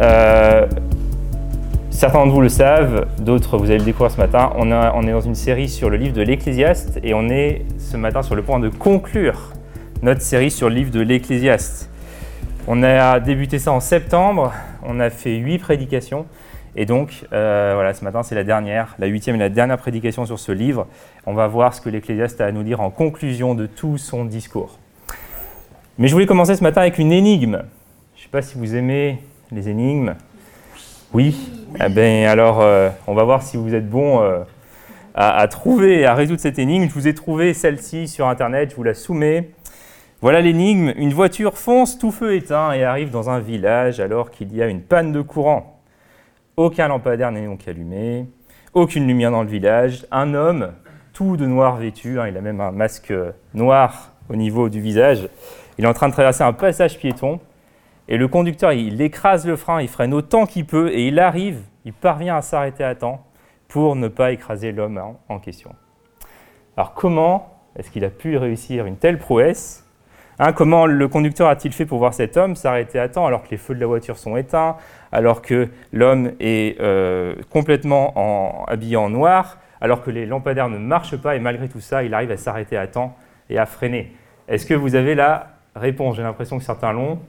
Euh, certains d'entre vous le savent, d'autres vous allez le découvrir ce matin. On, est dans une série sur le livre de l'Ecclésiaste et on est ce matin sur le point de conclure notre série sur le livre de l'Ecclésiaste. On a débuté ça en septembre, on a fait huit prédications et donc euh, voilà, ce matin c'est la dernière, la huitième et la dernière prédication sur ce livre. On va voir ce que l'Ecclésiaste a à nous dire en conclusion de tout son discours. Mais je voulais commencer ce matin avec une énigme. Je ne sais pas si vous aimez les énigmes. Oui, Eh bien, alors euh, on va voir si vous êtes bon euh, à, trouver à résoudre cette énigme. Je vous ai trouvé celle-ci sur Internet, je vous la soumets. Voilà l'énigme. Une voiture fonce tout feu éteint et arrive dans un village alors qu'il y a une panne de courant. Aucun lampadaire n'est donc allumé, aucune lumière dans le village. Un homme, tout de noir vêtu, hein, il a même un masque noir au niveau du visage, il est en train de traverser un passage piéton et le conducteur, il écrase le frein, il freine autant qu'il peut et il arrive, il parvient à s'arrêter à temps pour ne pas écraser l'homme en question. Alors comment est-ce qu'il a pu réussir une telle prouesse? Hein, Comment le conducteur a-t-il fait pour voir cet homme s'arrêter à temps alors que les feux de la voiture sont éteints, alors que l'homme est euh, complètement en, habillé en noir, alors que les lampadaires ne marchent pas et malgré tout ça, il arrive à s'arrêter à temps et à freiner? Est-ce que vous avez la réponse? J'ai l'impression que certains l'ont.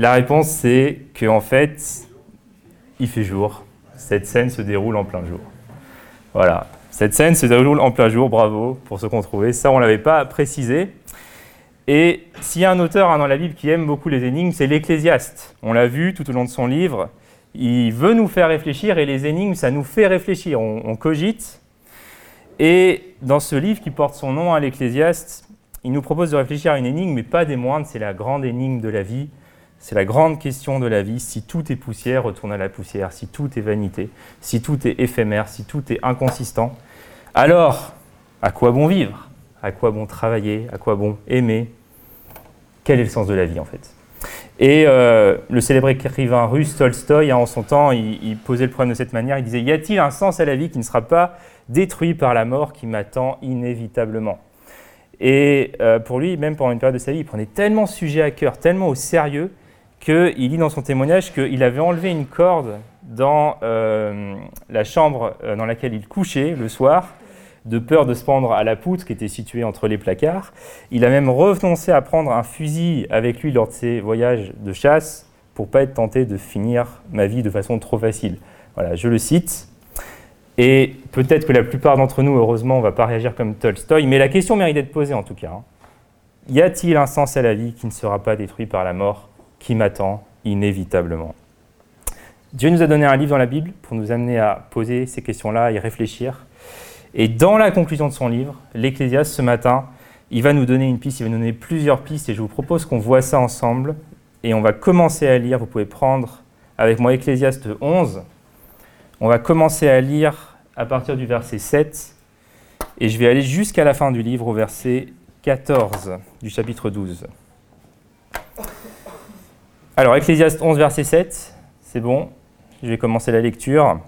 La réponse, c'est qu'en fait, il fait jour. Cette scène se déroule en plein jour. Voilà. Cette scène se déroule en plein jour, bravo pour ceux qu'on trouvait. Ça, on ne l'avait pas précisé. Et s'il y a un auteur hein, dans la Bible qui aime beaucoup les énigmes, c'est l'Ecclésiaste. On l'a vu tout au long de son livre. Il veut nous faire réfléchir et les énigmes, ça nous fait réfléchir. On, on cogite. Et dans ce livre qui porte son nom à l'Ecclésiaste, il nous propose de réfléchir à une énigme, mais pas des moindres, c'est la grande énigme de la vie. C'est la grande question de la vie. Si tout est poussière, retourne à la poussière. Si tout est vanité, si tout est éphémère, si tout est inconsistant, alors à quoi bon vivre? À quoi bon travailler? À quoi bon aimer? Quel est le sens de la vie en fait? Et euh, le célèbre écrivain russe Tolstoï, hein, en son temps, il, posait le problème de cette manière. Il disait Y a-t-il un sens à la vie qui ne sera pas détruit par la mort qui m'attend inévitablement? Et euh, pour lui, même pendant une période de sa vie, il prenait tellement sujet à cœur, tellement au sérieux, qu'il dit dans son témoignage qu'il avait enlevé une corde dans euh, la chambre euh, dans laquelle il couchait le soir, de peur de se pendre à la poutre qui était située entre les placards. Il a même renoncé à prendre un fusil avec lui lors de ses voyages de chasse pour pas être tenté de finir ma vie de façon trop facile. Voilà, je le cite. Et peut-être que la plupart d'entre nous, heureusement, on ne va pas réagir comme Tolstoy, mais la question mérite d'être posée en tout cas. Hein. Y a-t-il un sens à la vie qui ne sera pas détruit par la mort qui m'attend inévitablement. Dieu nous a donné un livre dans la Bible pour nous amener à poser ces questions-là, y réfléchir. Et dans la conclusion de son livre, l'Ecclésiaste, ce matin, il va nous donner une piste, il va nous donner plusieurs pistes, et je vous propose qu'on voit ça ensemble. Et on va commencer à lire, vous pouvez prendre avec moi Ecclésiaste 11. On va commencer à lire à partir du verset 7, et je vais aller jusqu'à la fin du livre, au verset 14 du chapitre 12. Alors, Ecclésiaste 11, verset 7, c'est bon. Je vais commencer la lecture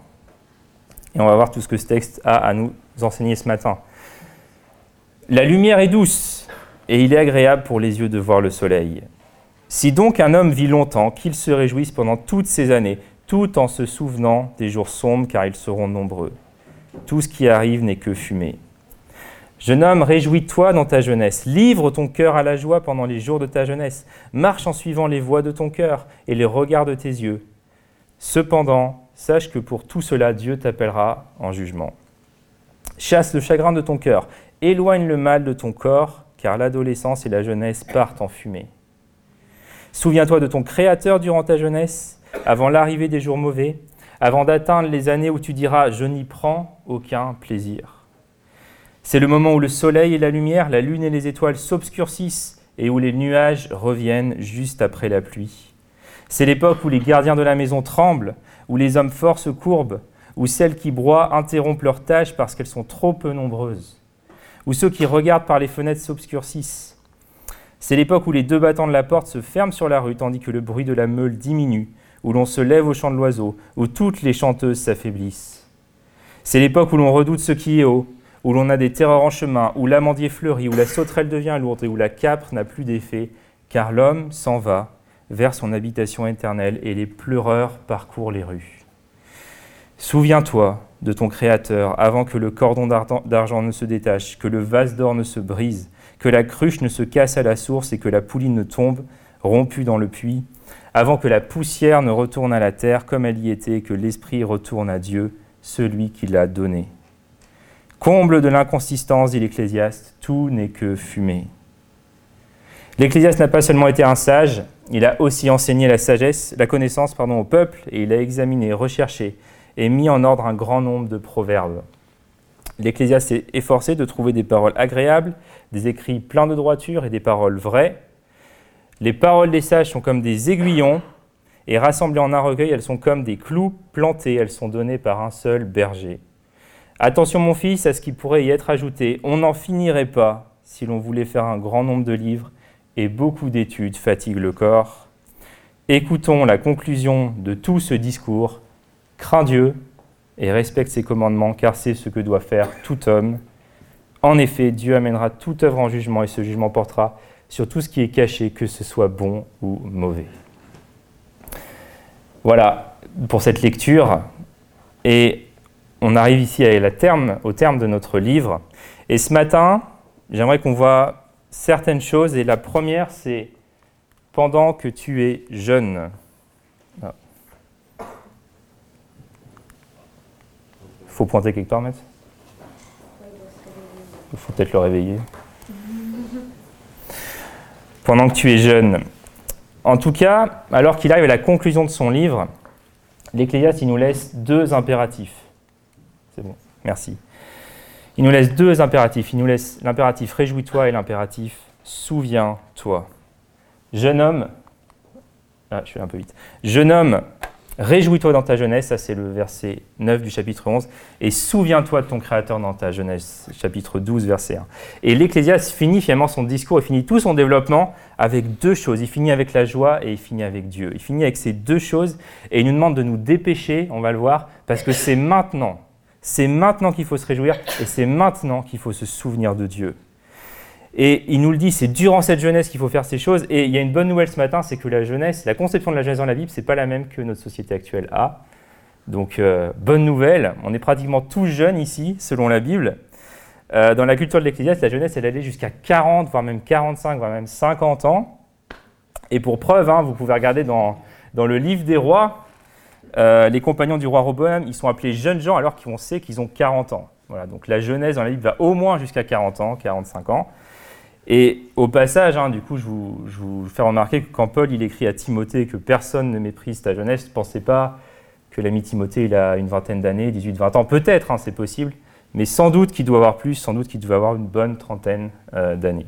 et on va voir tout ce que ce texte a à nous enseigner ce matin. La lumière est douce et il est agréable pour les yeux de voir le soleil. Si donc un homme vit longtemps, qu'il se réjouisse pendant toutes ces années, tout en se souvenant des jours sombres, car ils seront nombreux. Tout ce qui arrive n'est que fumée. Jeune homme, réjouis-toi dans ta jeunesse, livre ton cœur à la joie pendant les jours de ta jeunesse, marche en suivant les voies de ton cœur et les regards de tes yeux. Cependant, sache que pour tout cela, Dieu t'appellera en jugement. Chasse le chagrin de ton cœur, éloigne le mal de ton corps, car l'adolescence et la jeunesse partent en fumée. Souviens-toi de ton Créateur durant ta jeunesse, avant l'arrivée des jours mauvais, avant d'atteindre les années où tu diras ⁇ Je n'y prends aucun plaisir ⁇ c'est le moment où le soleil et la lumière, la lune et les étoiles s'obscurcissent et où les nuages reviennent juste après la pluie. C'est l'époque où les gardiens de la maison tremblent, où les hommes forts se courbent, où celles qui broient interrompent leurs tâches parce qu'elles sont trop peu nombreuses, où ceux qui regardent par les fenêtres s'obscurcissent. C'est l'époque où les deux battants de la porte se ferment sur la rue tandis que le bruit de la meule diminue, où l'on se lève au chant de l'oiseau, où toutes les chanteuses s'affaiblissent. C'est l'époque où l'on redoute ce qui est haut, où l'on a des terreurs en chemin, où l'amandier fleurit, où la sauterelle devient lourde et où la capre n'a plus d'effet, car l'homme s'en va, vers son habitation éternelle et les pleureurs parcourent les rues. Souviens-toi de ton Créateur avant que le cordon d'argent ne se détache, que le vase d'or ne se brise, que la cruche ne se casse à la source et que la pouline ne tombe rompue dans le puits, avant que la poussière ne retourne à la terre comme elle y était, que l'Esprit retourne à Dieu, celui qui l'a donné. Comble de l'inconsistance, dit l'Ecclésiaste, tout n'est que fumée. L'Ecclésiaste n'a pas seulement été un sage, il a aussi enseigné la sagesse, la connaissance pardon, au peuple, et il a examiné, recherché et mis en ordre un grand nombre de proverbes. L'Ecclésiaste s'est efforcé de trouver des paroles agréables, des écrits pleins de droiture et des paroles vraies. Les paroles des sages sont comme des aiguillons, et rassemblées en un recueil, elles sont comme des clous plantés, elles sont données par un seul berger. Attention mon fils à ce qui pourrait y être ajouté, on n'en finirait pas si l'on voulait faire un grand nombre de livres, et beaucoup d'études fatiguent le corps. Écoutons la conclusion de tout ce discours. Crains Dieu et respecte ses commandements, car c'est ce que doit faire tout homme. En effet, Dieu amènera toute œuvre en jugement, et ce jugement portera sur tout ce qui est caché, que ce soit bon ou mauvais. Voilà pour cette lecture. Et on arrive ici à la terme, au terme de notre livre. Et ce matin, j'aimerais qu'on voit certaines choses. Et la première, c'est pendant que tu es jeune. Il ah. faut pointer quelque part, maître Il faut peut-être le réveiller. Pendant que tu es jeune. En tout cas, alors qu'il arrive à la conclusion de son livre, l'Ecclésiaste, nous laisse deux impératifs. Merci. Il nous laisse deux impératifs. Il nous laisse l'impératif réjouis-toi et l'impératif souviens-toi. Jeune homme, ah, je suis un peu vite. Jeune homme, réjouis-toi dans ta jeunesse, ça c'est le verset 9 du chapitre 11, et souviens-toi de ton Créateur dans ta jeunesse, chapitre 12, verset 1. Et l'Ecclésiaste finit finalement son discours et finit tout son développement avec deux choses. Il finit avec la joie et il finit avec Dieu. Il finit avec ces deux choses et il nous demande de nous dépêcher, on va le voir, parce que c'est maintenant c'est maintenant qu'il faut se réjouir et c'est maintenant qu'il faut se souvenir de Dieu. Et il nous le dit, c'est durant cette jeunesse qu'il faut faire ces choses. Et il y a une bonne nouvelle ce matin, c'est que la jeunesse, la conception de la jeunesse dans la Bible, c'est pas la même que notre société actuelle a. Donc, euh, bonne nouvelle, on est pratiquement tous jeunes ici, selon la Bible. Euh, dans la culture de l'Ecclésiaste, la jeunesse, elle allait jusqu'à 40, voire même 45, voire même 50 ans. Et pour preuve, hein, vous pouvez regarder dans, dans le livre des rois, euh, les compagnons du roi Roboam, ils sont appelés jeunes gens alors qu'on sait qu'ils ont 40 ans. Voilà, donc la jeunesse dans la Bible va au moins jusqu'à 40 ans, 45 ans. Et au passage, hein, du coup, je vous, fais remarquer que quand Paul il écrit à Timothée que personne ne méprise ta jeunesse, ne pensez pas que l'ami Timothée il a une vingtaine d'années, 18-20 ans, peut-être, hein, c'est possible, mais sans doute qu'il doit avoir plus, sans doute qu'il doit avoir une bonne trentaine euh, d'années.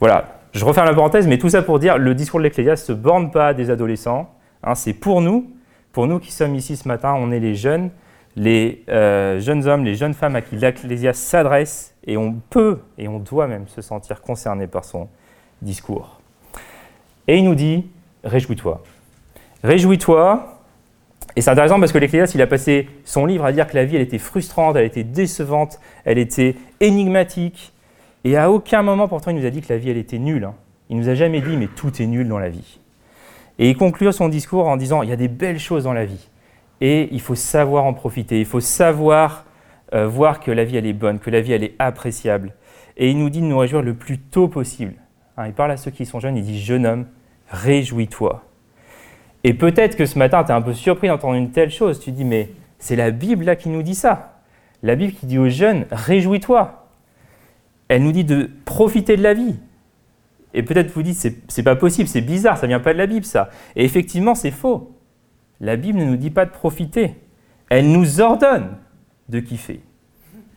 Voilà, je referme la parenthèse, mais tout ça pour dire, le discours de l'Ecclésiaste ne se borne pas à des adolescents, hein, c'est pour nous, pour nous qui sommes ici ce matin, on est les jeunes, les euh, jeunes hommes, les jeunes femmes à qui l'Ecclésiaste s'adresse, et on peut et on doit même se sentir concerné par son discours. Et il nous dit, réjouis-toi. Réjouis-toi, et c'est intéressant parce que l'Ecclésiaste, il a passé son livre à dire que la vie, elle était frustrante, elle était décevante, elle était énigmatique, et à aucun moment, pourtant, il nous a dit que la vie, elle était nulle. Hein. Il nous a jamais dit, mais tout est nul dans la vie. Et il conclut son discours en disant, il y a des belles choses dans la vie. Et il faut savoir en profiter, il faut savoir euh, voir que la vie, elle est bonne, que la vie, elle est appréciable. Et il nous dit de nous réjouir le plus tôt possible. Hein, il parle à ceux qui sont jeunes, il dit, jeune homme, réjouis-toi. Et peut-être que ce matin, tu es un peu surpris d'entendre une telle chose. Tu dis, mais c'est la Bible là qui nous dit ça. La Bible qui dit aux jeunes, réjouis-toi. Elle nous dit de profiter de la vie, et peut-être vous dites, c'est pas possible, c'est bizarre, ça vient pas de la Bible, ça. Et effectivement, c'est faux. La Bible ne nous dit pas de profiter. Elle nous ordonne de kiffer.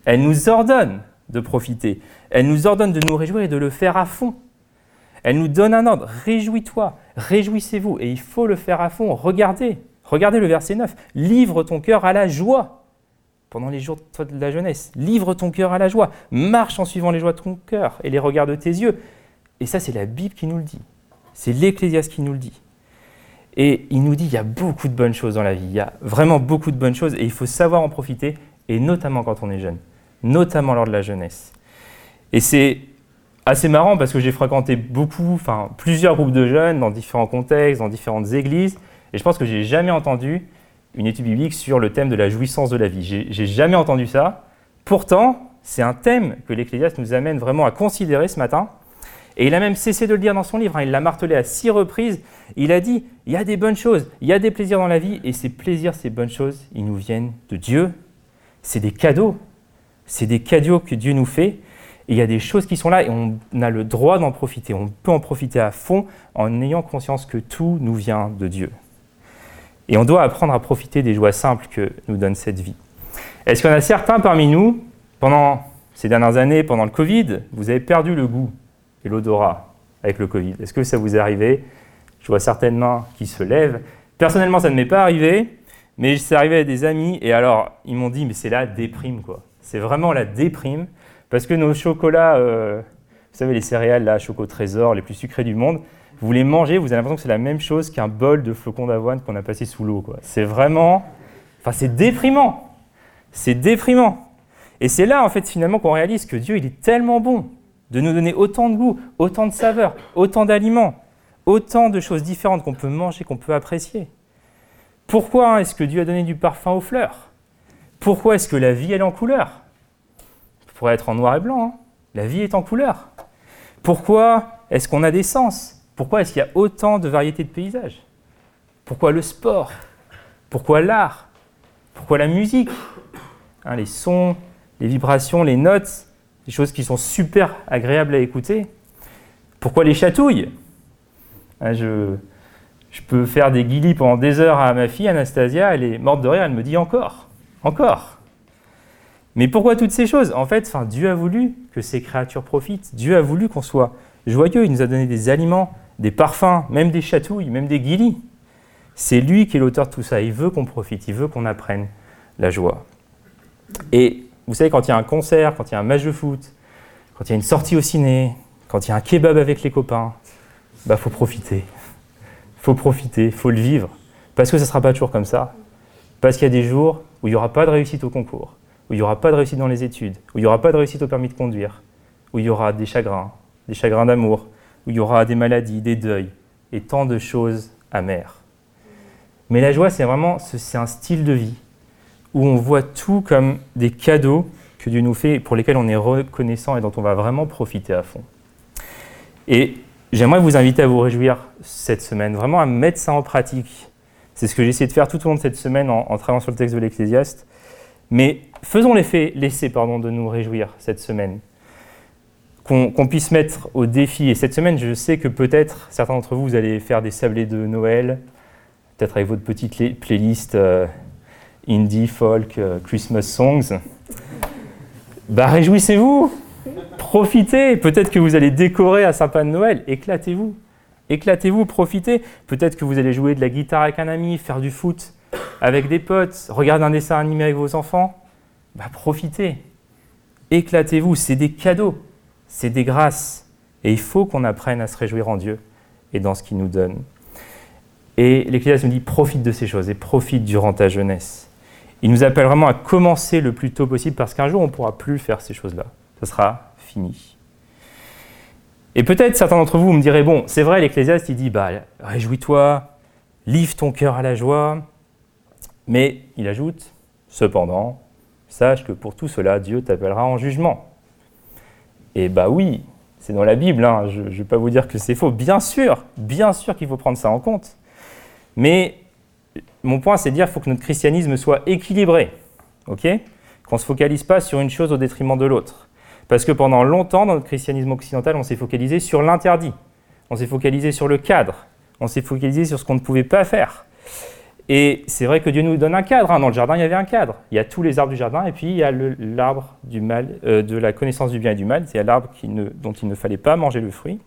Elle nous ordonne de profiter. Elle nous ordonne de nous réjouir et de le faire à fond. Elle nous donne un ordre. Réjouis-toi, réjouissez-vous. Et il faut le faire à fond. Regardez, regardez le verset 9. Livre ton cœur à la joie pendant les jours de la jeunesse. Livre ton cœur à la joie. Marche en suivant les joies de ton cœur et les regards de tes yeux. Et ça, c'est la Bible qui nous le dit. C'est l'Ecclésiaste qui nous le dit. Et il nous dit il y a beaucoup de bonnes choses dans la vie. Il y a vraiment beaucoup de bonnes choses et il faut savoir en profiter, et notamment quand on est jeune, notamment lors de la jeunesse. Et c'est assez marrant parce que j'ai fréquenté beaucoup, enfin plusieurs groupes de jeunes dans différents contextes, dans différentes églises, et je pense que j'ai jamais entendu une étude biblique sur le thème de la jouissance de la vie. J'ai jamais entendu ça. Pourtant, c'est un thème que l'Ecclésiaste nous amène vraiment à considérer ce matin. Et il a même cessé de le dire dans son livre. Hein. Il l'a martelé à six reprises. Il a dit il y a des bonnes choses, il y a des plaisirs dans la vie, et ces plaisirs, ces bonnes choses, ils nous viennent de Dieu. C'est des cadeaux. C'est des cadeaux que Dieu nous fait. Et il y a des choses qui sont là et on a le droit d'en profiter. On peut en profiter à fond en ayant conscience que tout nous vient de Dieu. Et on doit apprendre à profiter des joies simples que nous donne cette vie. Est-ce qu'il y en a certains parmi nous, pendant ces dernières années, pendant le Covid, vous avez perdu le goût et l'odorat avec le Covid Est-ce que ça vous est arrivé? Je vois certaines mains qui se lèvent. Personnellement, ça ne m'est pas arrivé, mais c'est arrivé à des amis et alors ils m'ont dit mais c'est la déprime quoi. C'est vraiment la déprime parce que nos chocolats, euh, vous savez, les céréales, là, Choco Trésor, les plus sucrés du monde, vous les mangez, vous avez l'impression que c'est la même chose qu'un bol de flocons d'avoine qu'on a passé sous l'eau. C'est vraiment. Enfin, c'est déprimant. C'est déprimant. Et c'est là, en fait, finalement, qu'on réalise que Dieu, il est tellement bon de nous donner autant de goût, autant de saveurs, autant d'aliments, autant de choses différentes qu'on peut manger, qu'on peut apprécier. Pourquoi est-ce que Dieu a donné du parfum aux fleurs? Pourquoi est-ce que la vie, est en couleur? Pourrait être en noir et blanc. Hein. La vie est en couleur. Pourquoi est-ce qu'on a des sens? Pourquoi est-ce qu'il y a autant de variétés de paysages? Pourquoi le sport? Pourquoi l'art? Pourquoi la musique? Hein, Les sons, les vibrations, les notes, des choses qui sont super agréables à écouter. Pourquoi les chatouilles? Hein, je, peux faire des guillis pendant des heures à ma fille, Anastasia, elle est morte de rire, elle me dit encore, encore. Mais pourquoi toutes ces choses? En fait, enfin, Dieu a voulu que ces créatures profitent. Dieu a voulu qu'on soit joyeux. Il nous a donné des aliments, des parfums, même des chatouilles, même des guilis. C'est lui qui est l'auteur de tout ça. Il veut qu'on profite, il veut qu'on apprenne la joie. Et vous savez, quand il y a un concert, quand il y a un match de foot, quand il y a une sortie au ciné, quand il y a un kebab avec les copains, bah faut profiter. Faut profiter, faut le vivre. Parce que ça ne sera pas toujours comme ça. Parce qu'il y a des jours où il n'y aura pas de réussite au concours où il n'y aura pas de réussite dans les études, où il n'y aura pas de réussite au permis de conduire, où il y aura des chagrins, des chagrins d'amour, où il y aura des maladies, des deuils, et tant de choses amères. Mais la joie, c'est vraiment c'est un style de vie où on voit tout comme des cadeaux que Dieu nous fait pour lesquels on est reconnaissant et dont on va vraiment profiter à fond. Et j'aimerais vous inviter à vous réjouir cette semaine, vraiment à mettre ça en pratique. C'est ce que j'ai essayé de faire tout au long de cette semaine en, travaillant sur le texte de l'Ecclésiaste. Mais faisons l'essai pardon, de nous réjouir cette semaine. Qu'on puisse mettre au défi. Et cette semaine, je sais que peut-être certains d'entre vous, vous allez faire des sablés de Noël, peut-être avec votre petite playlist euh, indie, folk, euh, Christmas songs. Bah réjouissez-vous, profitez. Peut-être que vous allez décorer un sapin de Noël. Éclatez-vous, éclatez-vous, profitez. Peut-être que vous allez jouer de la guitare avec un ami, faire du foot avec des potes, regarder un dessin animé avec vos enfants, bah profitez. Éclatez-vous, c'est des cadeaux, c'est des grâces. Et il faut qu'on apprenne à se réjouir en Dieu et dans ce qu'il nous donne. Et l'Ecclésiaste nous dit profite de ces choses et profite durant ta jeunesse. Il nous appelle vraiment à commencer le plus tôt possible parce qu'un jour on ne pourra plus faire ces choses-là. Ce sera fini. Et peut-être certains d'entre vous me diraient bon, c'est vrai, l'Ecclésiaste il dit bah réjouis-toi, livre ton cœur à la joie, mais il ajoute, cependant, sache que pour tout cela, Dieu t'appellera en jugement. Et bah oui, c'est dans la Bible, hein, je ne vais pas vous dire que c'est faux. Bien sûr, bien sûr qu'il faut prendre ça en compte. Mais mon point, c'est de dire qu'il faut que notre christianisme soit équilibré. ok? Qu'on ne se focalise pas sur une chose au détriment de l'autre. Parce que pendant longtemps, dans notre christianisme occidental, on s'est focalisé sur l'interdit. On s'est focalisé sur le cadre. On s'est focalisé sur ce qu'on ne pouvait pas faire. Et c'est vrai que Dieu nous donne un cadre. Hein. Dans le jardin, il y avait un cadre. Il y a tous les arbres du jardin, et puis il y a l'arbre du mal, euh, de la connaissance du bien et du mal. C'est l'arbre dont il ne fallait pas manger le fruit.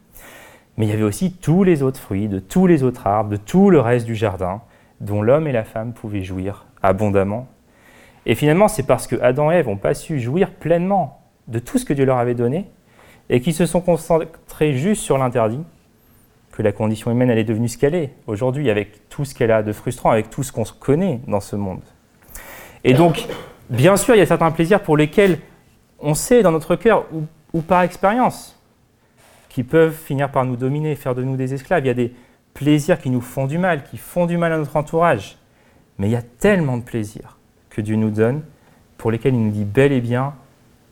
Mais il y avait aussi tous les autres fruits, de tous les autres arbres, de tout le reste du jardin, dont l'homme et la femme pouvaient jouir abondamment. Et finalement, c'est parce que Adam et Ève n'ont pas su jouir pleinement de tout ce que Dieu leur avait donné, et qu'ils se sont concentrés juste sur l'interdit, que la condition humaine elle est devenue ce qu'elle est aujourd'hui, avec tout ce qu'elle a de frustrant, avec tout ce qu'on connaît dans ce monde. Et donc, bien sûr, il y a certains plaisirs pour lesquels on sait dans notre cœur, ou, par expérience, qui peuvent finir par nous dominer, faire de nous des esclaves. Il y a des plaisirs qui nous font du mal, qui font du mal à notre entourage. Mais il y a tellement de plaisirs que Dieu nous donne, pour lesquels il nous dit bel et bien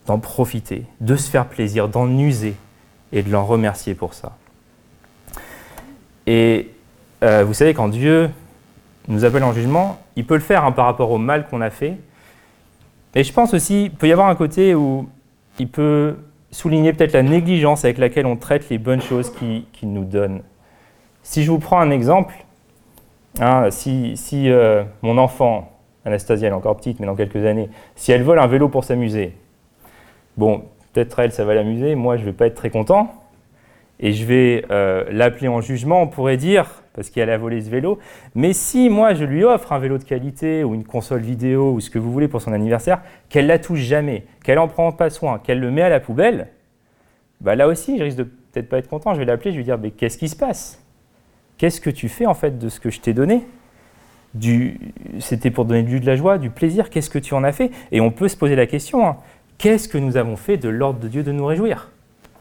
d'en profiter, de se faire plaisir, d'en user et de l'en remercier pour ça. Et euh, vous savez, quand Dieu nous appelle en jugement, il peut le faire hein, par rapport au mal qu'on a fait. Et je pense aussi, il peut y avoir un côté où il peut souligner peut-être la négligence avec laquelle on traite les bonnes choses qu'il nous donne. Si je vous prends un exemple, hein, si, euh, mon enfant, Anastasia, elle est encore petite, mais dans quelques années, si elle vole un vélo pour s'amuser, bon, peut-être elle, ça va l'amuser, moi, je ne vais pas être très content, et je vais euh, l'appeler en jugement, on pourrait dire, parce qu'elle a volé ce vélo. Mais si moi je lui offre un vélo de qualité ou une console vidéo ou ce que vous voulez pour son anniversaire, qu'elle la touche jamais, qu'elle en prend pas soin, qu'elle le met à la poubelle, bah là aussi je risque de peut-être pas être content. Je vais l'appeler, je vais lui dire mais qu'est-ce qui se passe? Qu'est-ce que tu fais en fait de ce que je t'ai donné? C'était pour donner du de la joie, du plaisir. Qu'est-ce que tu en as fait? Et on peut se poser la question hein, qu'est-ce que nous avons fait de l'ordre de Dieu de nous réjouir?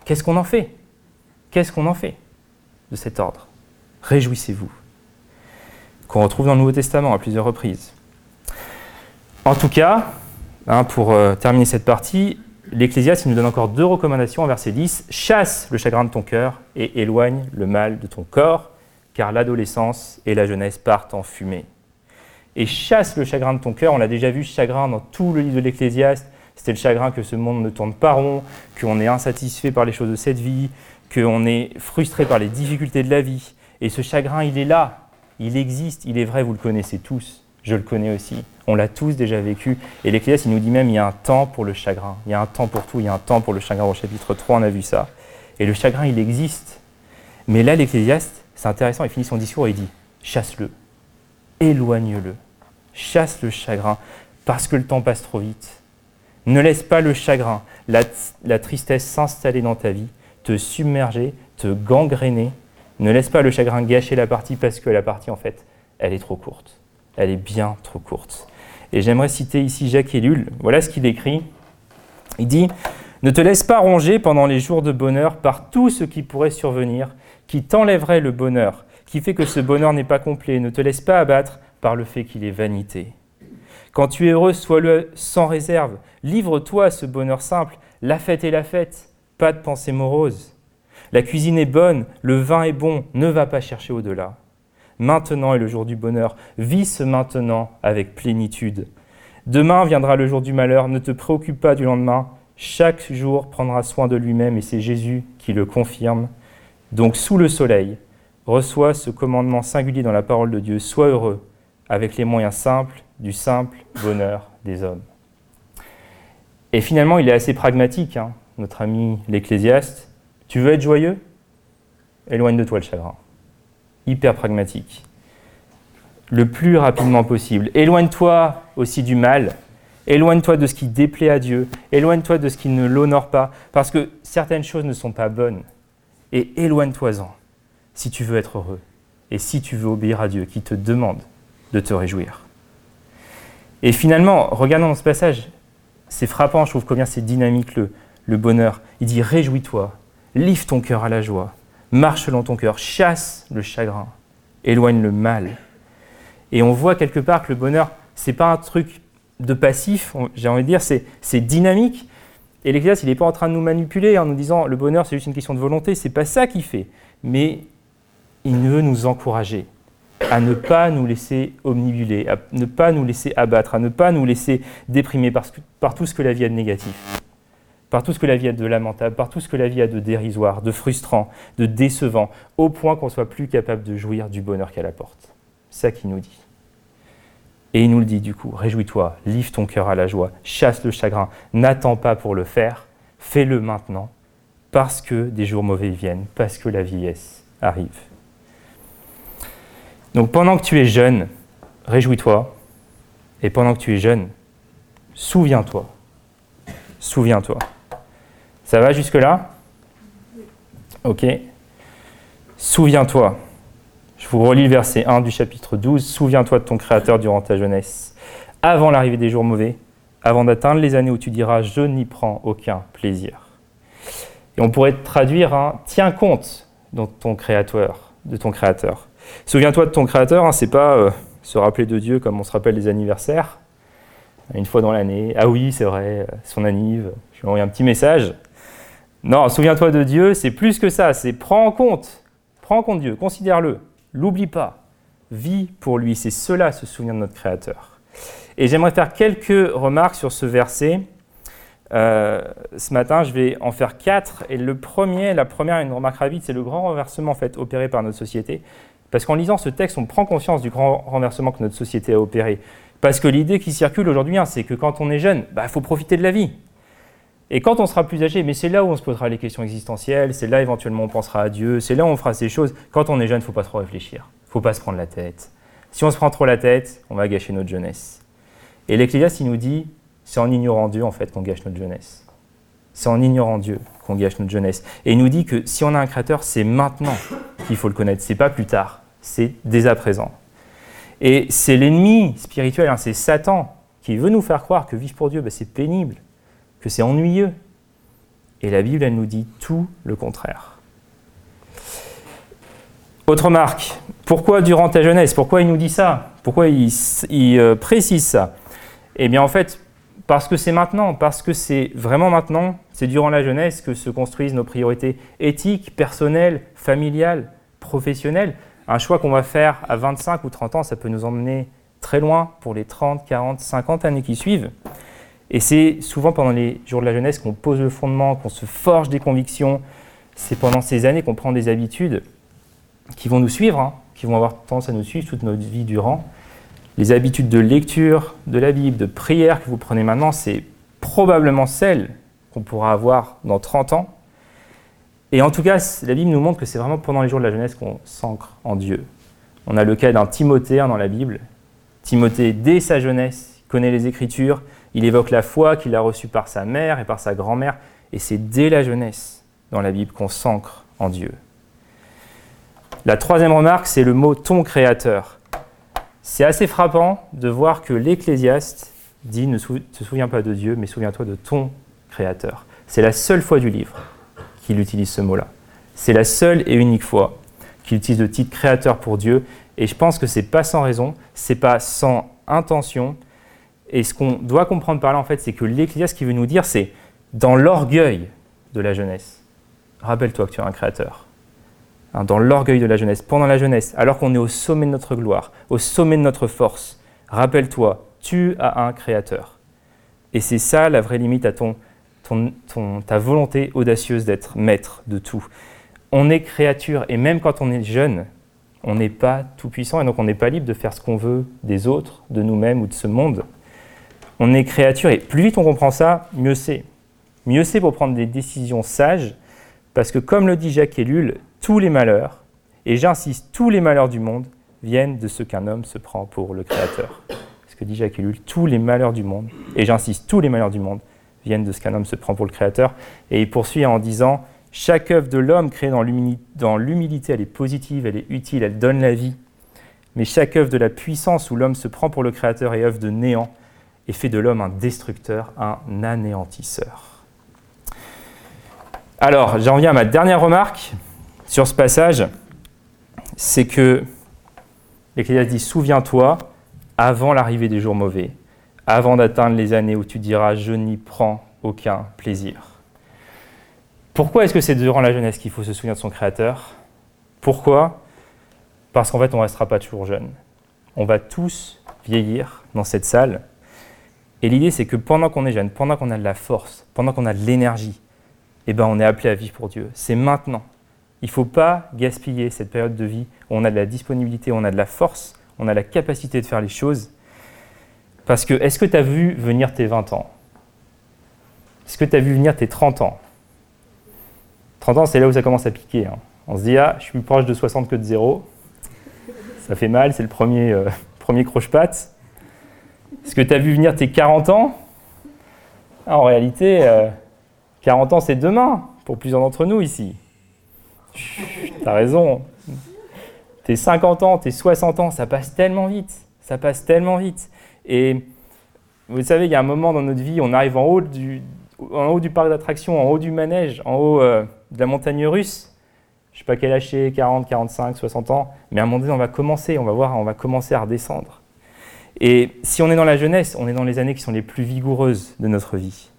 Qu'est-ce qu'on en fait? Qu'est-ce qu'on en fait de cet ordre? Réjouissez-vous. Qu'on retrouve dans le Nouveau Testament à plusieurs reprises. En tout cas, hein, pour euh, terminer cette partie, l'Ecclésiaste nous donne encore deux recommandations en verset 10. Chasse le chagrin de ton cœur et éloigne le mal de ton corps, car l'adolescence et la jeunesse partent en fumée. Et chasse le chagrin de ton cœur, on l'a déjà vu, chagrin dans tout le livre de l'Ecclésiaste, c'était le chagrin que ce monde ne tourne pas rond, qu'on est insatisfait par les choses de cette vie, qu'on est frustré par les difficultés de la vie. Et ce chagrin, il est là, il existe, il est vrai, vous le connaissez tous, je le connais aussi, on l'a tous déjà vécu. Et l'Ecclésiaste, il nous dit même, il y a un temps pour le chagrin, il y a un temps pour tout, il y a un temps pour le chagrin. Au chapitre 3, on a vu ça. Et le chagrin, il existe. Mais là, l'Ecclésiaste, c'est intéressant, il finit son discours et il dit, chasse-le, éloigne-le, chasse le chagrin, parce que le temps passe trop vite. Ne laisse pas le chagrin, la tristesse s'installer dans ta vie te submerger, te gangréner. Ne laisse pas le chagrin gâcher la partie parce que la partie, en fait, elle est trop courte. Elle est bien trop courte. Et j'aimerais citer ici Jacques Ellul. Voilà ce qu'il écrit. Il dit Ne te laisse pas ronger pendant les jours de bonheur par tout ce qui pourrait survenir, qui t'enlèverait le bonheur, qui fait que ce bonheur n'est pas complet. Ne te laisse pas abattre par le fait qu'il est vanité. Quand tu es heureux, sois-le sans réserve. Livre-toi à ce bonheur simple. La fête est la fête pas de pensée morose. La cuisine est bonne, le vin est bon, ne va pas chercher au-delà. Maintenant est le jour du bonheur, vis ce maintenant avec plénitude. Demain viendra le jour du malheur, ne te préoccupe pas du lendemain, chaque jour prendra soin de lui-même et c'est Jésus qui le confirme. Donc sous le soleil, reçois ce commandement singulier dans la parole de Dieu, sois heureux avec les moyens simples du simple bonheur des hommes. Et finalement, il est assez pragmatique. Hein notre ami l'Ecclésiaste, tu veux être joyeux? Éloigne de toi le chagrin. Hyper pragmatique. Le plus rapidement possible. Éloigne-toi aussi du mal. Éloigne-toi de ce qui déplaît à Dieu. Éloigne-toi de ce qui ne l'honore pas. Parce que certaines choses ne sont pas bonnes. Et éloigne-toi-en si tu veux être heureux. Et si tu veux obéir à Dieu qui te demande de te réjouir. Et finalement, regardons ce passage, c'est frappant, je trouve combien c'est dynamique le, le bonheur. Il dit Réjouis-toi, livre ton cœur à la joie, marche selon ton cœur, chasse le chagrin, éloigne le mal. Et on voit quelque part que le bonheur, c'est pas un truc de passif, j'ai envie de dire, c'est dynamique. Et l'Ecclésiaste, il n'est pas en train de nous manipuler en nous disant le bonheur, c'est juste une question de volonté, c'est pas ça qu'il fait. Mais il veut nous encourager à ne pas nous laisser omnibuler, à ne pas nous laisser abattre, à ne pas nous laisser déprimer par, tout ce que la vie a de négatif par tout ce que la vie a de lamentable, par tout ce que la vie a de dérisoire, de frustrant, de décevant, au point qu'on soit plus capable de jouir du bonheur qu'elle apporte. Ça qu'il nous dit. Et il nous le dit du coup, réjouis-toi, livre ton cœur à la joie, chasse le chagrin, n'attends pas pour le faire, fais-le maintenant, parce que des jours mauvais viennent, parce que la vieillesse arrive. Donc pendant que tu es jeune, réjouis-toi, et pendant que tu es jeune, souviens-toi, souviens-toi. Ça va jusque-là? Ok. Souviens-toi. Je vous relis le verset 1 du chapitre 12. Souviens-toi de ton Créateur durant ta jeunesse, avant l'arrivée des jours mauvais, avant d'atteindre les années où tu diras Je n'y prends aucun plaisir. Et on pourrait traduire tiens compte de ton créateur, de ton créateur. Souviens-toi de ton créateur, hein, c'est pas euh, se rappeler de Dieu comme on se rappelle des anniversaires, une fois dans l'année. Ah oui, c'est vrai, son anniv, je lui envoie un petit message. Non, souviens-toi de Dieu, c'est plus que ça, c'est prends en compte, prends en compte Dieu, considère-le, l'oublie pas, vis pour lui, c'est cela se souvenir de notre Créateur. Et j'aimerais faire quelques remarques sur ce verset. Euh, ce matin, je vais en faire quatre. Et le premier, la première, une remarque rapide, c'est le grand renversement en fait opéré par notre société. Parce qu'en lisant ce texte, on prend conscience du grand renversement que notre société a opéré. Parce que l'idée qui circule aujourd'hui, hein, c'est que quand on est jeune, il bah, faut profiter de la vie. Et quand on sera plus âgé, mais c'est là où on se posera les questions existentielles, c'est là éventuellement on pensera à Dieu, c'est là où on fera ces choses. Quand on est jeune, il ne faut pas trop réfléchir, il ne faut pas se prendre la tête. Si on se prend trop la tête, on va gâcher notre jeunesse. Et l'Ecclésiaste, il nous dit, c'est en ignorant Dieu en fait qu'on gâche notre jeunesse. C'est en ignorant Dieu qu'on gâche notre jeunesse. Et il nous dit que si on a un créateur, c'est maintenant qu'il faut le connaître, c'est pas plus tard, c'est dès à présent. Et c'est l'ennemi spirituel, hein, c'est Satan, qui veut nous faire croire que vivre pour Dieu, ben, c'est pénible, que c'est ennuyeux. Et la Bible, elle nous dit tout le contraire. Autre marque, pourquoi durant ta jeunesse Pourquoi il nous dit ça? Pourquoi il, euh, précise ça? Eh bien en fait, parce que c'est maintenant, parce que c'est vraiment maintenant, c'est durant la jeunesse que se construisent nos priorités éthiques, personnelles, familiales, professionnelles. Un choix qu'on va faire à 25 ou 30 ans, ça peut nous emmener très loin pour les 30, 40, 50 années qui suivent. Et c'est souvent pendant les jours de la jeunesse qu'on pose le fondement, qu'on se forge des convictions. C'est pendant ces années qu'on prend des habitudes qui vont nous suivre, hein, qui vont avoir tendance à nous suivre toute notre vie durant. Les habitudes de lecture de la Bible, de prière que vous prenez maintenant, c'est probablement celles qu'on pourra avoir dans 30 ans. Et en tout cas, la Bible nous montre que c'est vraiment pendant les jours de la jeunesse qu'on s'ancre en Dieu. On a le cas d'un Timothée hein, dans la Bible. Timothée, dès sa jeunesse, connaît les Écritures, il évoque la foi qu'il a reçue par sa mère et par sa grand-mère, et c'est dès la jeunesse dans la Bible qu'on s'ancre en Dieu. La troisième remarque, c'est le mot ton créateur. C'est assez frappant de voir que l'Ecclésiaste dit ne te souviens pas de Dieu, mais souviens-toi de ton créateur. C'est la seule fois du livre qu'il utilise ce mot-là. C'est la seule et unique fois qu'il utilise le titre créateur pour Dieu. Et je pense que c'est pas sans raison, c'est pas sans intention. Et ce qu'on doit comprendre par là, en fait, c'est que l'Ecclésiaste qui veut nous dire, c'est dans l'orgueil de la jeunesse. Rappelle-toi que tu es un créateur. Hein, dans l'orgueil de la jeunesse, pendant la jeunesse, alors qu'on est au sommet de notre gloire, au sommet de notre force. Rappelle-toi, tu as un créateur. Et c'est ça la vraie limite à ton ta volonté audacieuse d'être maître de tout. On est créature, et même quand on est jeune, on n'est pas tout puissant, et donc on n'est pas libre de faire ce qu'on veut des autres, de nous-mêmes ou de ce monde. On est créature, et plus vite on comprend ça, mieux c'est. Mieux c'est pour prendre des décisions sages, parce que comme le dit Jacques Ellul, tous les malheurs, et j'insiste, tous les malheurs du monde viennent de ce qu'un homme se prend pour le Créateur. Ce que dit Jacques Ellul, tous les malheurs du monde, et j'insiste, tous les malheurs du monde viennent de ce qu'un homme se prend pour le Créateur. Et il poursuit en disant Chaque œuvre de l'homme créée dans l'humilité, elle est positive, elle est utile, elle donne la vie. Mais chaque œuvre de la puissance où l'homme se prend pour le Créateur est œuvre de néant et fait de l'homme un destructeur, un anéantisseur. Alors, j'en viens à ma dernière remarque sur ce passage c'est que l'Ecclésiaste dit Souviens-toi avant l'arrivée des jours mauvais avant d'atteindre les années où tu diras je n'y prends aucun plaisir. Pourquoi est-ce que c'est durant la jeunesse qu'il faut se souvenir de son Créateur? Pourquoi? Parce qu'en fait, on ne restera pas toujours jeune. On va tous vieillir dans cette salle. Et l'idée, c'est que pendant qu'on est jeune, pendant qu'on a de la force, pendant qu'on a de l'énergie, eh ben, on est appelé à vivre pour Dieu. C'est maintenant. Il ne faut pas gaspiller cette période de vie où on a de la disponibilité, on a de la force, on a la capacité de faire les choses parce que est-ce que tu as vu venir tes 20 ans? Est-ce que tu as vu venir tes 30 ans? 30 ans, c'est là où ça commence à piquer. Hein. On se dit, ah, je suis plus proche de 60 que de 0. Ça fait mal, c'est le premier, euh, premier croche-patte. Est-ce que tu as vu venir tes 40 ans? En réalité, 40 euh, ans, c'est demain, pour plusieurs d'entre nous ici. T'as raison. Tes 50 ans, tes 60 ans, ça passe tellement vite. Ça passe tellement vite. Et vous savez, il y a un moment dans notre vie, on arrive en haut du, en haut du parc d'attractions, en haut du manège, en haut euh, de la montagne russe. Je ne sais pas quel âge 40, 45, 60 ans, mais à un moment donné, on va commencer, on va voir, on va commencer à redescendre. Et si on est dans la jeunesse, on est dans les années qui sont les plus vigoureuses de notre vie.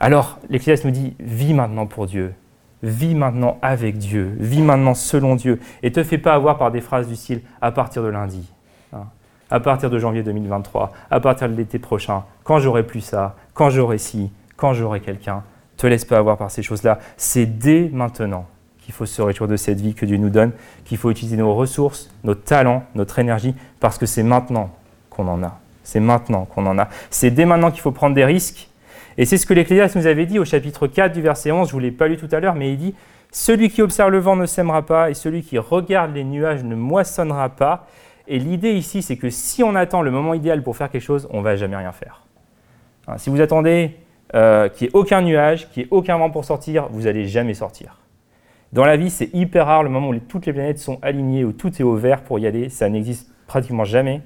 Alors, l'Ecclésiaste nous dit, vis maintenant pour Dieu, vis maintenant avec Dieu, vis maintenant selon Dieu, et te fais pas avoir par des phrases du style à partir de lundi, hein, à partir de janvier 2023, à partir de l'été prochain, quand j'aurai plus ça, quand j'aurai ci, quand j'aurai quelqu'un. Te laisse pas avoir par ces choses-là. C'est dès maintenant qu'il faut se réjouir de cette vie que Dieu nous donne, qu'il faut utiliser nos ressources, nos talents, notre énergie, parce que c'est maintenant qu'on en a. C'est maintenant qu'on en a. C'est dès maintenant qu'il faut prendre des risques. Et c'est ce que l'Ecclésiaste nous avait dit au chapitre 4 du verset 11, je ne vous l'ai pas lu tout à l'heure, mais il dit Celui qui observe le vent ne sèmera pas, et celui qui regarde les nuages ne moissonnera pas. Et l'idée ici, c'est que si on attend le moment idéal pour faire quelque chose, on ne va jamais rien faire. Hein, si vous attendez euh, qu'il n'y ait aucun nuage, qu'il n'y ait aucun vent pour sortir, vous n'allez jamais sortir. Dans la vie, c'est hyper rare le moment où toutes les planètes sont alignées, où tout est au vert pour y aller. Ça n'existe pratiquement jamais.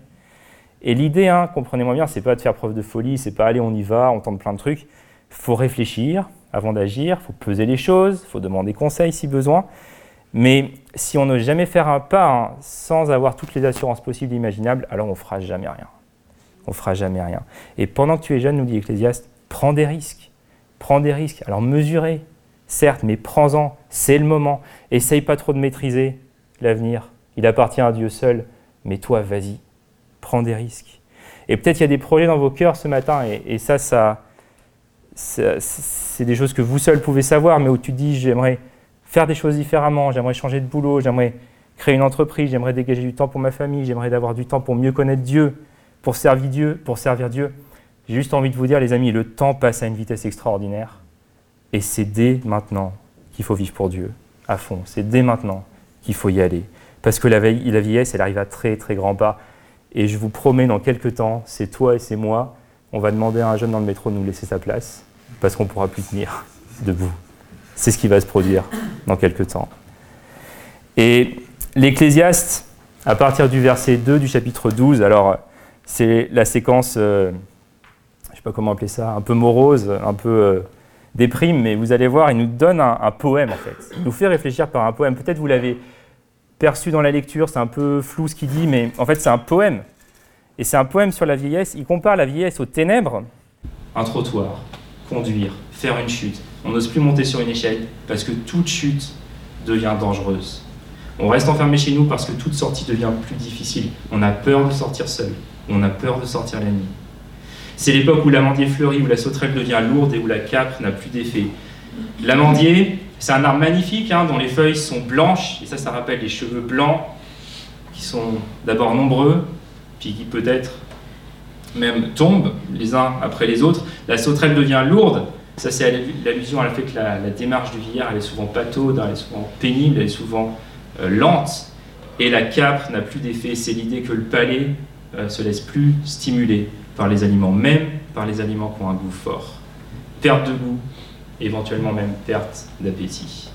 Et l'idée, hein, comprenez-moi bien, c'est pas de faire preuve de folie, c'est pas aller, on y va, on tente plein de trucs. Faut réfléchir avant d'agir, faut peser les choses, faut demander conseil si besoin. Mais si on ne jamais faire un pas hein, sans avoir toutes les assurances possibles et imaginables, alors on fera jamais rien. On fera jamais rien. Et pendant que tu es jeune, nous dit Ecclésiaste, prends des risques. Prends des risques. Alors mesurez, certes, mais prends-en. C'est le moment. Essaye pas trop de maîtriser l'avenir. Il appartient à Dieu seul. Mais toi, vas-y prends des risques. Et peut-être il y a des projets dans vos cœurs ce matin, et, ça, ça, c'est des choses que vous seuls pouvez savoir, mais où tu dis j'aimerais faire des choses différemment, j'aimerais changer de boulot, j'aimerais créer une entreprise, j'aimerais dégager du temps pour ma famille, j'aimerais avoir du temps pour mieux connaître Dieu, pour servir Dieu, pour servir Dieu. J'ai juste envie de vous dire, les amis, le temps passe à une vitesse extraordinaire, et c'est dès maintenant qu'il faut vivre pour Dieu, à fond. C'est dès maintenant qu'il faut y aller, parce que la, la vieillesse, elle arrive à très très grands pas. Et je vous promets, dans quelques temps, c'est toi et c'est moi, on va demander à un jeune dans le métro de nous laisser sa place, parce qu'on ne pourra plus tenir debout. C'est ce qui va se produire dans quelques temps. Et l'Ecclésiaste, à partir du verset 2 du chapitre 12, alors c'est la séquence, euh, je ne sais pas comment appeler ça, un peu morose, un peu euh, déprime, mais vous allez voir, il nous donne un, un, poème en fait. Il nous fait réfléchir par un poème. Peut-être vous l'avez perçu dans la lecture, c'est un peu flou ce qu'il dit, mais en fait c'est un poème. Et c'est un poème sur la vieillesse. Il compare la vieillesse aux ténèbres. Un trottoir, conduire, faire une chute. On n'ose plus monter sur une échelle parce que toute chute devient dangereuse. On reste enfermé chez nous parce que toute sortie devient plus difficile. On a peur de sortir seul. On a peur de sortir la nuit. C'est l'époque où l'amandier fleurit, où la sauterelle devient lourde et où la capre n'a plus d'effet. L'amandier, c'est un arbre magnifique hein, dont les feuilles sont blanches, et ça, ça rappelle les cheveux blancs, qui sont d'abord nombreux, puis qui peut-être même tombent les uns après les autres. La sauterelle devient lourde, ça c'est l'allusion à la fait que la, démarche du vieillard, elle est souvent pataude, elle est souvent pénible, elle est souvent euh, lente, et la capre n'a plus d'effet. C'est l'idée que le palais euh, se laisse plus stimuler par les aliments, même par les aliments qui ont un goût fort. Perte de goût, éventuellement même perte d'appétit.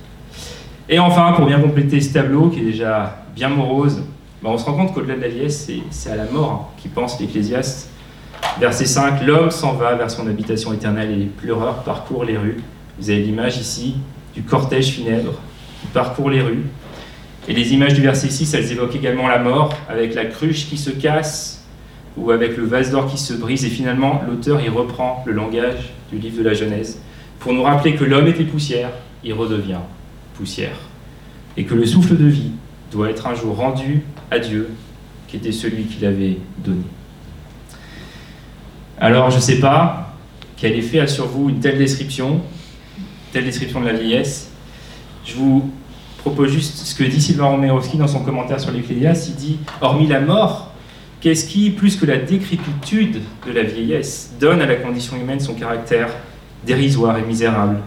Et enfin, pour bien compléter ce tableau qui est déjà bien morose, ben, on se rend compte qu'au-delà de la vieillesse, c'est à la mort hein, qui pense l'Ecclésiaste. Verset 5, l'homme s'en va vers son habitation éternelle et les pleureurs parcourent les rues. Vous avez l'image ici du cortège funèbre qui parcourt les rues. Et les images du verset 6, elles évoquent également la mort, avec la cruche qui se casse, ou avec le vase d'or qui se brise. Et finalement, l'auteur y reprend le langage du livre de la Genèse pour nous rappeler que l'homme était poussière, il redevient poussière. Et que le souffle de vie doit être un jour rendu à Dieu, qui était celui qui l'avait donné. Alors, je ne sais pas quel effet a sur vous une telle description, telle description de la vieillesse. Je vous propose juste ce que dit Sylvain Romerowski dans son commentaire sur l'Ecclésiaste. Il dit Hormis la mort, qu'est-ce qui, plus que la décrépitude de la vieillesse, donne à la condition humaine son caractère dérisoire et misérable.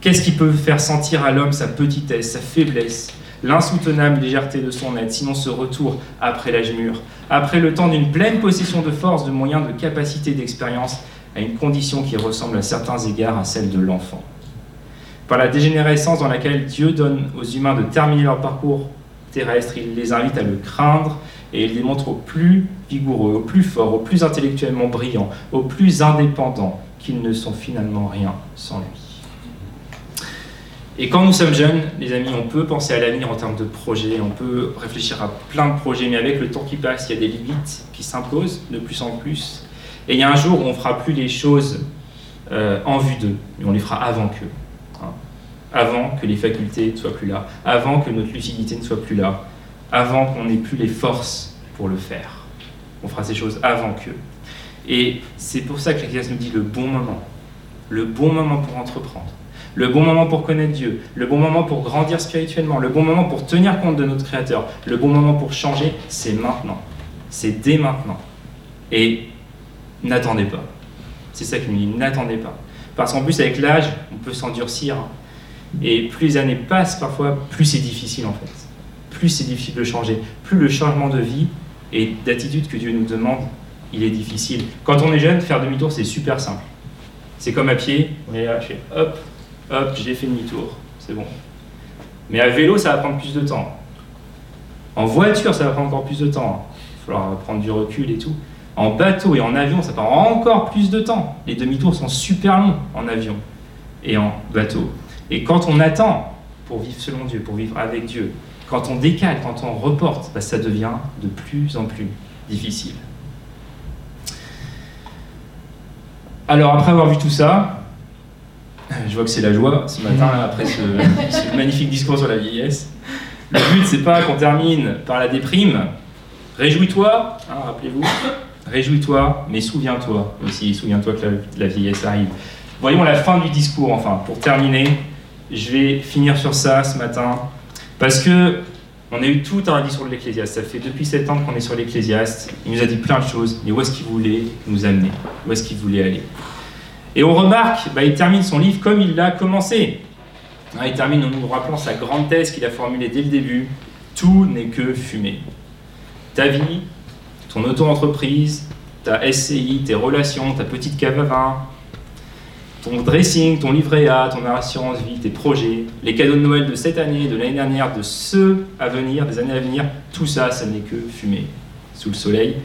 Qu'est-ce qui peut faire sentir à l'homme sa petitesse, sa faiblesse, l'insoutenable légèreté de son être, sinon ce retour après l'âge mûr, après le temps d'une pleine possession de force, de moyens, de capacité, d'expérience, à une condition qui ressemble à certains égards à celle de l'enfant. Par la dégénérescence dans laquelle Dieu donne aux humains de terminer leur parcours terrestre, il les invite à le craindre et il les montre aux plus vigoureux, aux plus forts, aux plus intellectuellement brillants, aux plus indépendants, qu'ils ne sont finalement rien sans lui. Et quand nous sommes jeunes, les amis, on peut penser à l'avenir en termes de projets, on peut réfléchir à plein de projets, mais avec le temps qui passe, il y a des limites qui s'imposent de plus en plus. Et il y a un jour où on ne fera plus les choses euh, en vue d'eux, mais on les fera avant qu'eux. Hein. Avant que les facultés ne soient plus là, avant que notre lucidité ne soit plus là, avant qu'on n'ait plus les forces pour le faire. On fera ces choses avant qu'eux. Et c'est pour ça que l'Ecclésiaste nous dit le bon moment, le bon moment pour entreprendre le bon moment pour connaître Dieu, le bon moment pour grandir spirituellement, le bon moment pour tenir compte de notre Créateur, le bon moment pour changer, c'est maintenant. C'est dès maintenant. Et n'attendez pas. C'est ça qu'il nous dit, n'attendez pas. Parce qu'en plus, avec l'âge, on peut s'endurcir. Et plus les années passent, parfois, plus c'est difficile en fait. Plus c'est difficile de changer. Plus le changement de vie et d'attitude que Dieu nous demande, il est difficile. Quand on est jeune, faire demi-tour, c'est super simple. C'est comme à pied, hop, hop, j'ai fait demi-tour, c'est bon. Mais à vélo, ça va prendre plus de temps. En voiture, ça va prendre encore plus de temps. Il va falloir prendre du recul et tout. En bateau et en avion, ça prend encore plus de temps. Les demi-tours sont super longs en avion et en bateau. Et quand on attend pour vivre selon Dieu, pour vivre avec Dieu, quand on décale, quand on reporte, bah, ça devient de plus en plus difficile. Alors après avoir vu tout ça, je vois que c'est la joie ce matin, après ce, magnifique discours sur la vieillesse. Le but, c'est pas qu'on termine par la déprime. Réjouis-toi, hein, rappelez-vous, réjouis-toi, mais souviens-toi aussi, souviens-toi que la, vieillesse arrive. Voyons la fin du discours, enfin, pour terminer. Je vais finir sur ça ce matin, parce que on a eu tout un livre sur l'Ecclésiaste. Ça fait depuis sept ans qu'on est sur l'Ecclésiaste. Il nous a dit plein de choses, mais où est-ce qu'il voulait nous amener? Où est-ce qu'il voulait aller? Et on remarque, bah, il termine son livre comme il l'a commencé. Hein, il termine en nous rappelant sa grande thèse qu'il a formulée dès le début. Tout n'est que fumée. Ta vie, ton auto-entreprise, ta SCI, tes relations, ta petite cave à vin, ton dressing, ton livret A, ton assurance vie, tes projets, les cadeaux de Noël de cette année, de l'année dernière, de ceux à venir, des années à venir, tout ça, ça n'est que fumée sous le soleil.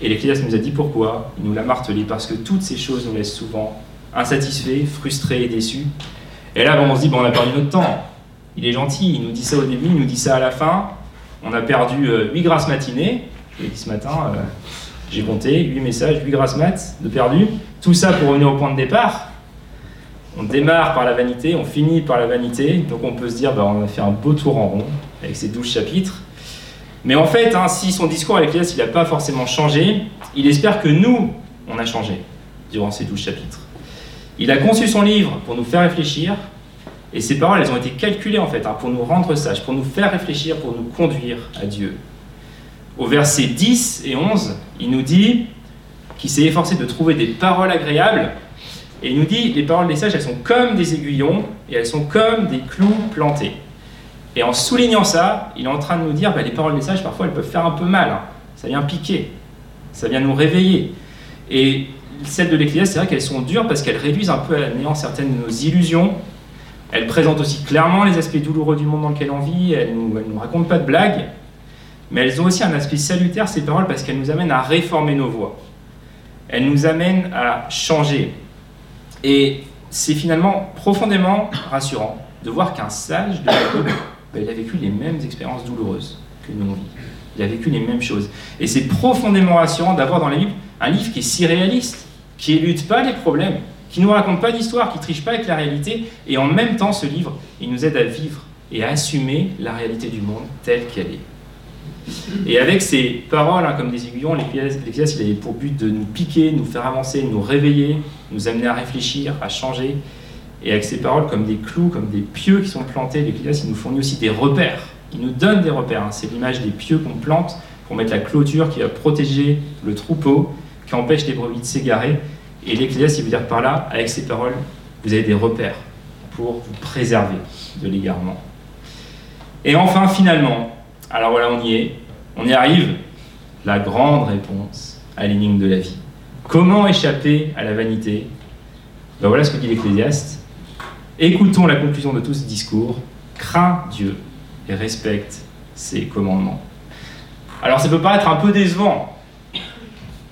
Et l'Ecclésiaste nous a dit pourquoi, il nous l'a martelé, parce que toutes ces choses nous laissent souvent insatisfaits, frustrés et déçus. Et là, on se dit, bon, on a perdu notre temps. Il est gentil, il nous dit ça au début, il nous dit ça à la fin. On a perdu 8 euh, grâces matinées. Je dit ce matin, euh, j'ai compté 8 messages, 8 grâces mat de perdu. Tout ça pour revenir au point de départ. On démarre par la vanité, on finit par la vanité. Donc on peut se dire, bah, on a fait un beau tour en rond avec ces 12 chapitres. Mais en fait, hein, si son discours à l'Ecclésiaste n'a pas forcément changé, il espère que nous, on a changé durant ces douze chapitres. Il a conçu son livre pour nous faire réfléchir, et ses paroles, elles ont été calculées en fait, hein, pour nous rendre sages, pour nous faire réfléchir, pour nous conduire à Dieu. Au verset 10 et 11, il nous dit qu'il s'est efforcé de trouver des paroles agréables, et il nous dit les paroles des sages, elles sont comme des aiguillons, et elles sont comme des clous plantés. Et en soulignant ça, il est en train de nous dire, bah, les paroles des sages, parfois, elles peuvent faire un peu mal. Hein. Ça vient piquer, ça vient nous réveiller. Et celles de l'Ecclésiaste, c'est vrai qu'elles sont dures parce qu'elles réduisent un peu à néant certaines de nos illusions. Elles présentent aussi clairement les aspects douloureux du monde dans lequel on vit. Elles ne nous, nous, racontent pas de blagues. Mais elles ont aussi un aspect salutaire, ces paroles, parce qu'elles nous amènent à réformer nos voies. Elles nous amènent à changer. Et c'est finalement profondément rassurant de voir qu'un sage de la bah, il a vécu les mêmes expériences douloureuses que nous on vit. Il a vécu les mêmes choses. Et c'est profondément rassurant d'avoir dans la Bible un livre qui est si réaliste, qui élude pas les problèmes, qui ne nous raconte pas d'histoire, qui triche pas avec la réalité. Et en même temps, ce livre, il nous aide à vivre et à assumer la réalité du monde telle qu'elle est. Et avec ces paroles, hein, comme des aiguillons, l'Ecclésiaste, il avait pour but de nous piquer, nous faire avancer, nous réveiller, nous amener à réfléchir, à changer. Et avec ces paroles comme des clous, comme des pieux qui sont plantés, l'Ecclésiaste, il nous fournit aussi des repères. Il nous donne des repères. Hein. C'est l'image des pieux qu'on plante pour mettre la clôture qui va protéger le troupeau, qui empêche les brebis de s'égarer. Et l'Ecclésiaste, il veut dire par là, avec ces paroles, vous avez des repères pour vous préserver de l'égarement. Et enfin, finalement, alors voilà, on y est, on y arrive, la grande réponse à l'énigme de la vie. Comment échapper à la vanité ben Voilà ce que dit l'Ecclésiaste. Écoutons la conclusion de tout ce discours. Crains Dieu et respecte ses commandements. Alors ça peut paraître un peu décevant,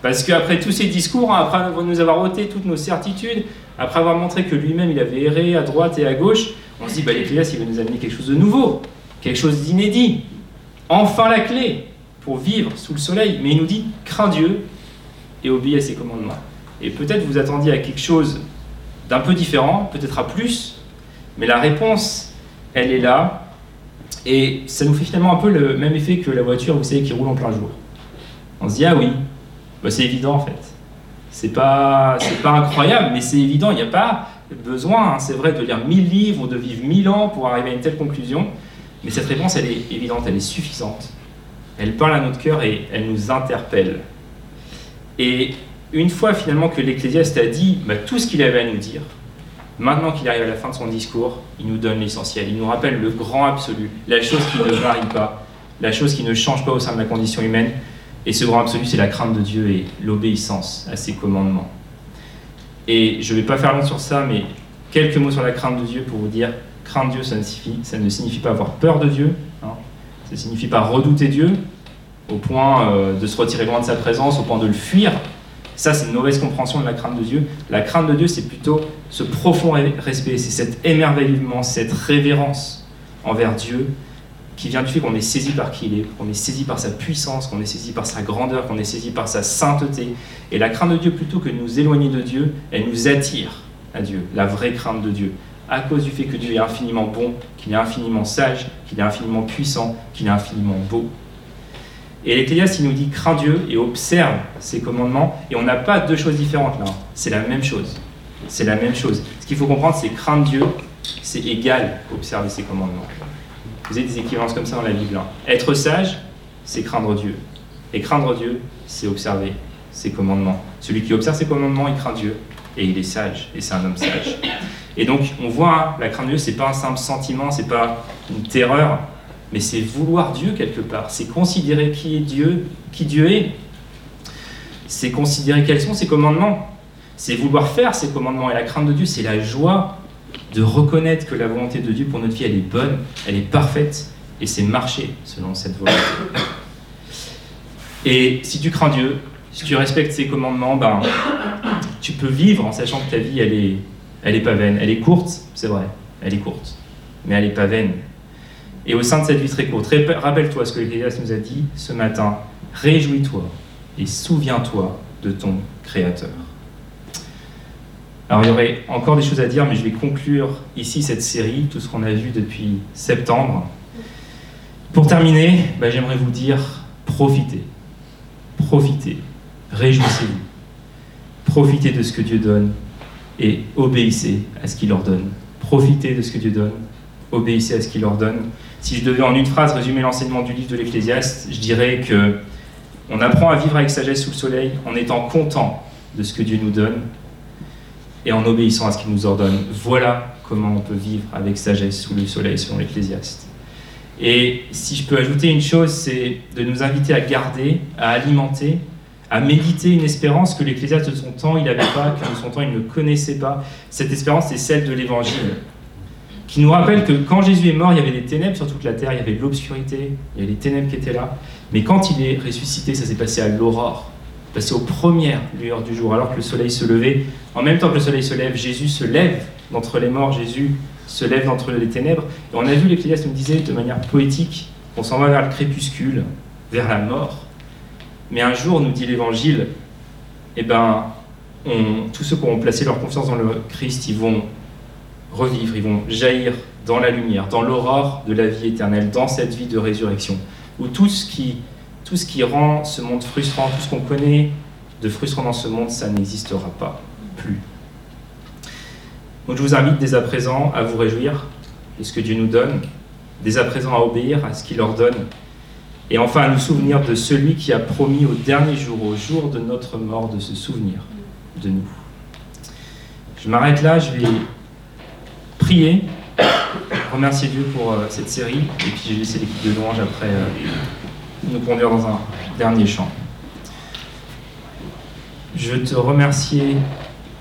Parce qu'après tous ces discours, hein, après nous avoir ôté toutes nos certitudes, après avoir montré que lui-même il avait erré à droite et à gauche, on se dit, bah, l'Ecclésiaste, il veut nous amener quelque chose de nouveau, quelque chose d'inédit. Enfin la clé pour vivre sous le soleil. Mais il nous dit, crains Dieu et obéis à ses commandements. Et peut-être vous attendiez à quelque chose d'un peu différent, peut-être à plus, mais la réponse, elle est là. Et ça nous fait finalement un peu le même effet que la voiture, vous savez, qui roule en plein jour. On se dit, ah oui, bah, c'est évident en fait. C'est pas, pas incroyable, mais c'est évident. Il n'y a pas besoin, hein, c'est vrai, de lire mille livres de vivre mille ans pour arriver à une telle conclusion. Mais cette réponse, elle est évidente, elle est suffisante. Elle parle à notre cœur et elle nous interpelle. Et une fois finalement que l'Ecclésiaste a dit bah, tout ce qu'il avait à nous dire, maintenant qu'il arrive à la fin de son discours, il nous donne l'essentiel. Il nous rappelle le grand absolu, la chose qui ne varie pas, la chose qui ne change pas au sein de la condition humaine. Et ce grand absolu, c'est la crainte de Dieu et l'obéissance à ses commandements. Et je ne vais pas faire long sur ça, mais quelques mots sur la crainte de Dieu pour vous dire, Dieu, ça ne signifie, ça ne signifie pas avoir peur de Dieu, hein. ça ne signifie pas redouter Dieu, au point euh, de se retirer loin de sa présence, au point de le fuir. Ça, c'est une mauvaise compréhension de la crainte de Dieu. La crainte de Dieu, c'est plutôt ce profond respect, c'est cet émerveillement, cette révérence envers Dieu qui vient du fait qu'on est saisi par qui il est, qu'on est saisi par sa puissance, qu'on est saisi par sa grandeur, qu'on est saisi par sa sainteté. Et la crainte de Dieu, plutôt que de nous éloigner de Dieu, elle nous attire à Dieu, la vraie crainte de Dieu, à cause du fait que Dieu est infiniment bon, qu'il est infiniment sage, qu'il est infiniment puissant, qu'il est infiniment beau. Et l'Ecclésiaste, il nous dit crains Dieu et observe ses commandements. Et on n'a pas deux choses différentes là. C'est la même chose. C'est la même chose. Ce qu'il faut comprendre, c'est craindre Dieu, c'est égal observer ses commandements. Vous avez des équivalences comme ça dans la Bible. Hein. Être sage, c'est craindre Dieu. Et craindre Dieu, c'est observer ses commandements. Celui qui observe ses commandements, il craint Dieu. Et il est sage. Et c'est un homme sage. Et donc, on voit, hein, la crainte de Dieu, c'est pas un simple sentiment, c'est pas une terreur, mais c'est vouloir Dieu quelque part. C'est considérer qui est Dieu, qui Dieu est. C'est considérer quels sont ses commandements. C'est vouloir faire ses commandements. Et la crainte de Dieu, c'est la joie de reconnaître que la volonté de Dieu pour notre vie, elle est bonne, elle est parfaite, et c'est marcher selon cette volonté. Et si tu crains Dieu, si tu respectes ses commandements, ben, tu peux vivre en sachant que ta vie, elle est, elle est pas vaine. Elle est courte, c'est vrai, elle est courte, mais elle n'est pas vaine. Et au sein de cette vie très courte, rappelle-toi ce que l'Ecclésiaste nous a dit ce matin, réjouis-toi et souviens-toi de ton Créateur. Alors il y aurait encore des choses à dire, mais je vais conclure ici cette série, tout ce qu'on a vu depuis septembre. Pour terminer, bah, j'aimerais vous dire, profitez, profitez, réjouissez-vous, profitez de ce que Dieu donne et obéissez à ce qu'il ordonne. Profitez de ce que Dieu donne, obéissez à ce qu'il ordonne. Si je devais en une phrase résumer l'enseignement du livre de l'Ecclésiaste, je dirais que on apprend à vivre avec sagesse sous le soleil en étant content de ce que Dieu nous donne et en obéissant à ce qu'il nous ordonne. Voilà comment on peut vivre avec sagesse sous le soleil selon l'Ecclésiaste. Et si je peux ajouter une chose, c'est de nous inviter à garder, à alimenter, à méditer une espérance que l'Ecclésiaste de son temps, il n'avait pas, que de son temps, il ne connaissait pas. Cette espérance, c'est celle de l'Évangile, qui nous rappelle que quand Jésus est mort, il y avait des ténèbres sur toute la terre, il y avait de l'obscurité, il y avait des ténèbres qui étaient là. Mais quand il est ressuscité, ça s'est passé à l'aurore passer aux premières lueurs du jour, alors que le soleil se levait. En même temps que le soleil se lève, Jésus se lève d'entre les morts, Jésus se lève d'entre les ténèbres. Et on a vu, l'Ecclésiaste nous disait de manière poétique, qu'on s'en va vers le crépuscule, vers la mort. Mais un jour, nous dit l'Évangile, eh ben, tous ceux qui auront placé leur confiance dans le Christ, ils vont revivre, ils vont jaillir dans la lumière, dans l'aurore de la vie éternelle, dans cette vie de résurrection, où tout ce qui tout ce qui rend ce monde frustrant, tout ce qu'on connaît de frustrant dans ce monde, ça n'existera pas plus. Donc je vous invite dès à présent à vous réjouir de ce que Dieu nous donne, dès à présent à obéir à ce qu'il ordonne, et enfin à nous souvenir de celui qui a promis au dernier jour, au jour de notre mort, de se souvenir de nous. Je m'arrête là, je vais prier, remercier Dieu pour euh, cette série, et puis je vais laisser l'équipe de louange après. Euh, nous conduire dans un dernier chant. Je te remercie,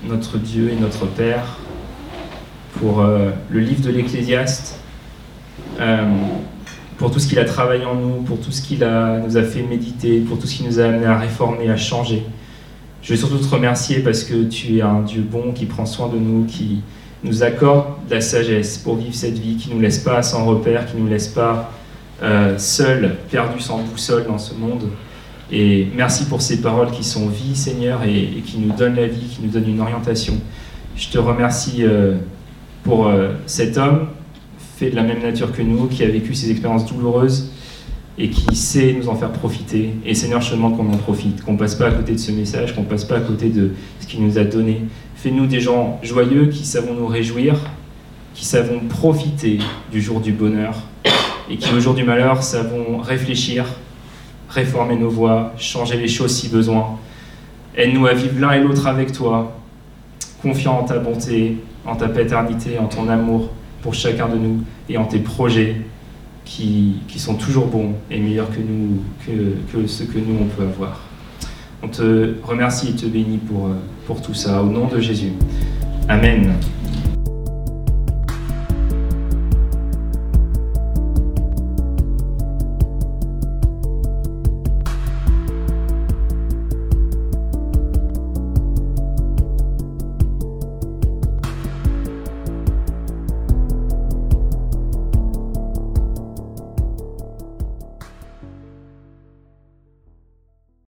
notre Dieu et notre Père, pour euh, le livre de l'Ecclésiaste, pour tout ce qu'il a travaillé en nous, pour tout ce qu'il nous a fait méditer, pour tout ce qu'il nous a amené à réformer, à changer. Je veux surtout te remercier parce que tu es un Dieu bon qui prend soin de nous, qui nous accorde la sagesse pour vivre cette vie, qui ne nous laisse pas sans repère, qui ne nous laisse pas euh, seuls, perdus sans boussole dans ce monde. Et merci pour ces paroles qui sont vie, Seigneur, et, qui nous donnent la vie, qui nous donnent une orientation. Je te remercie euh, pour euh, cet homme fait de la même nature que nous, qui a vécu ces expériences douloureuses et qui sait nous en faire profiter. Et Seigneur, je te demande qu'on en profite, qu'on passe pas à côté de ce message, qu'on passe pas à côté de ce qu'il nous a donné. Fais-nous des gens joyeux qui savons nous réjouir, qui savons profiter du jour du bonheur et qui au jour du malheur savons réfléchir, réformer nos voies, changer les choses si besoin. Aide-nous à vivre l'un et l'autre avec toi, confiant en ta bonté, en ta paternité, en ton amour pour chacun de nous et en tes projets qui, sont toujours bons et meilleurs que, nous, que, que ce que nous on peut avoir. On te remercie et te bénit pour, pour tout ça, au nom de Jésus. Amen.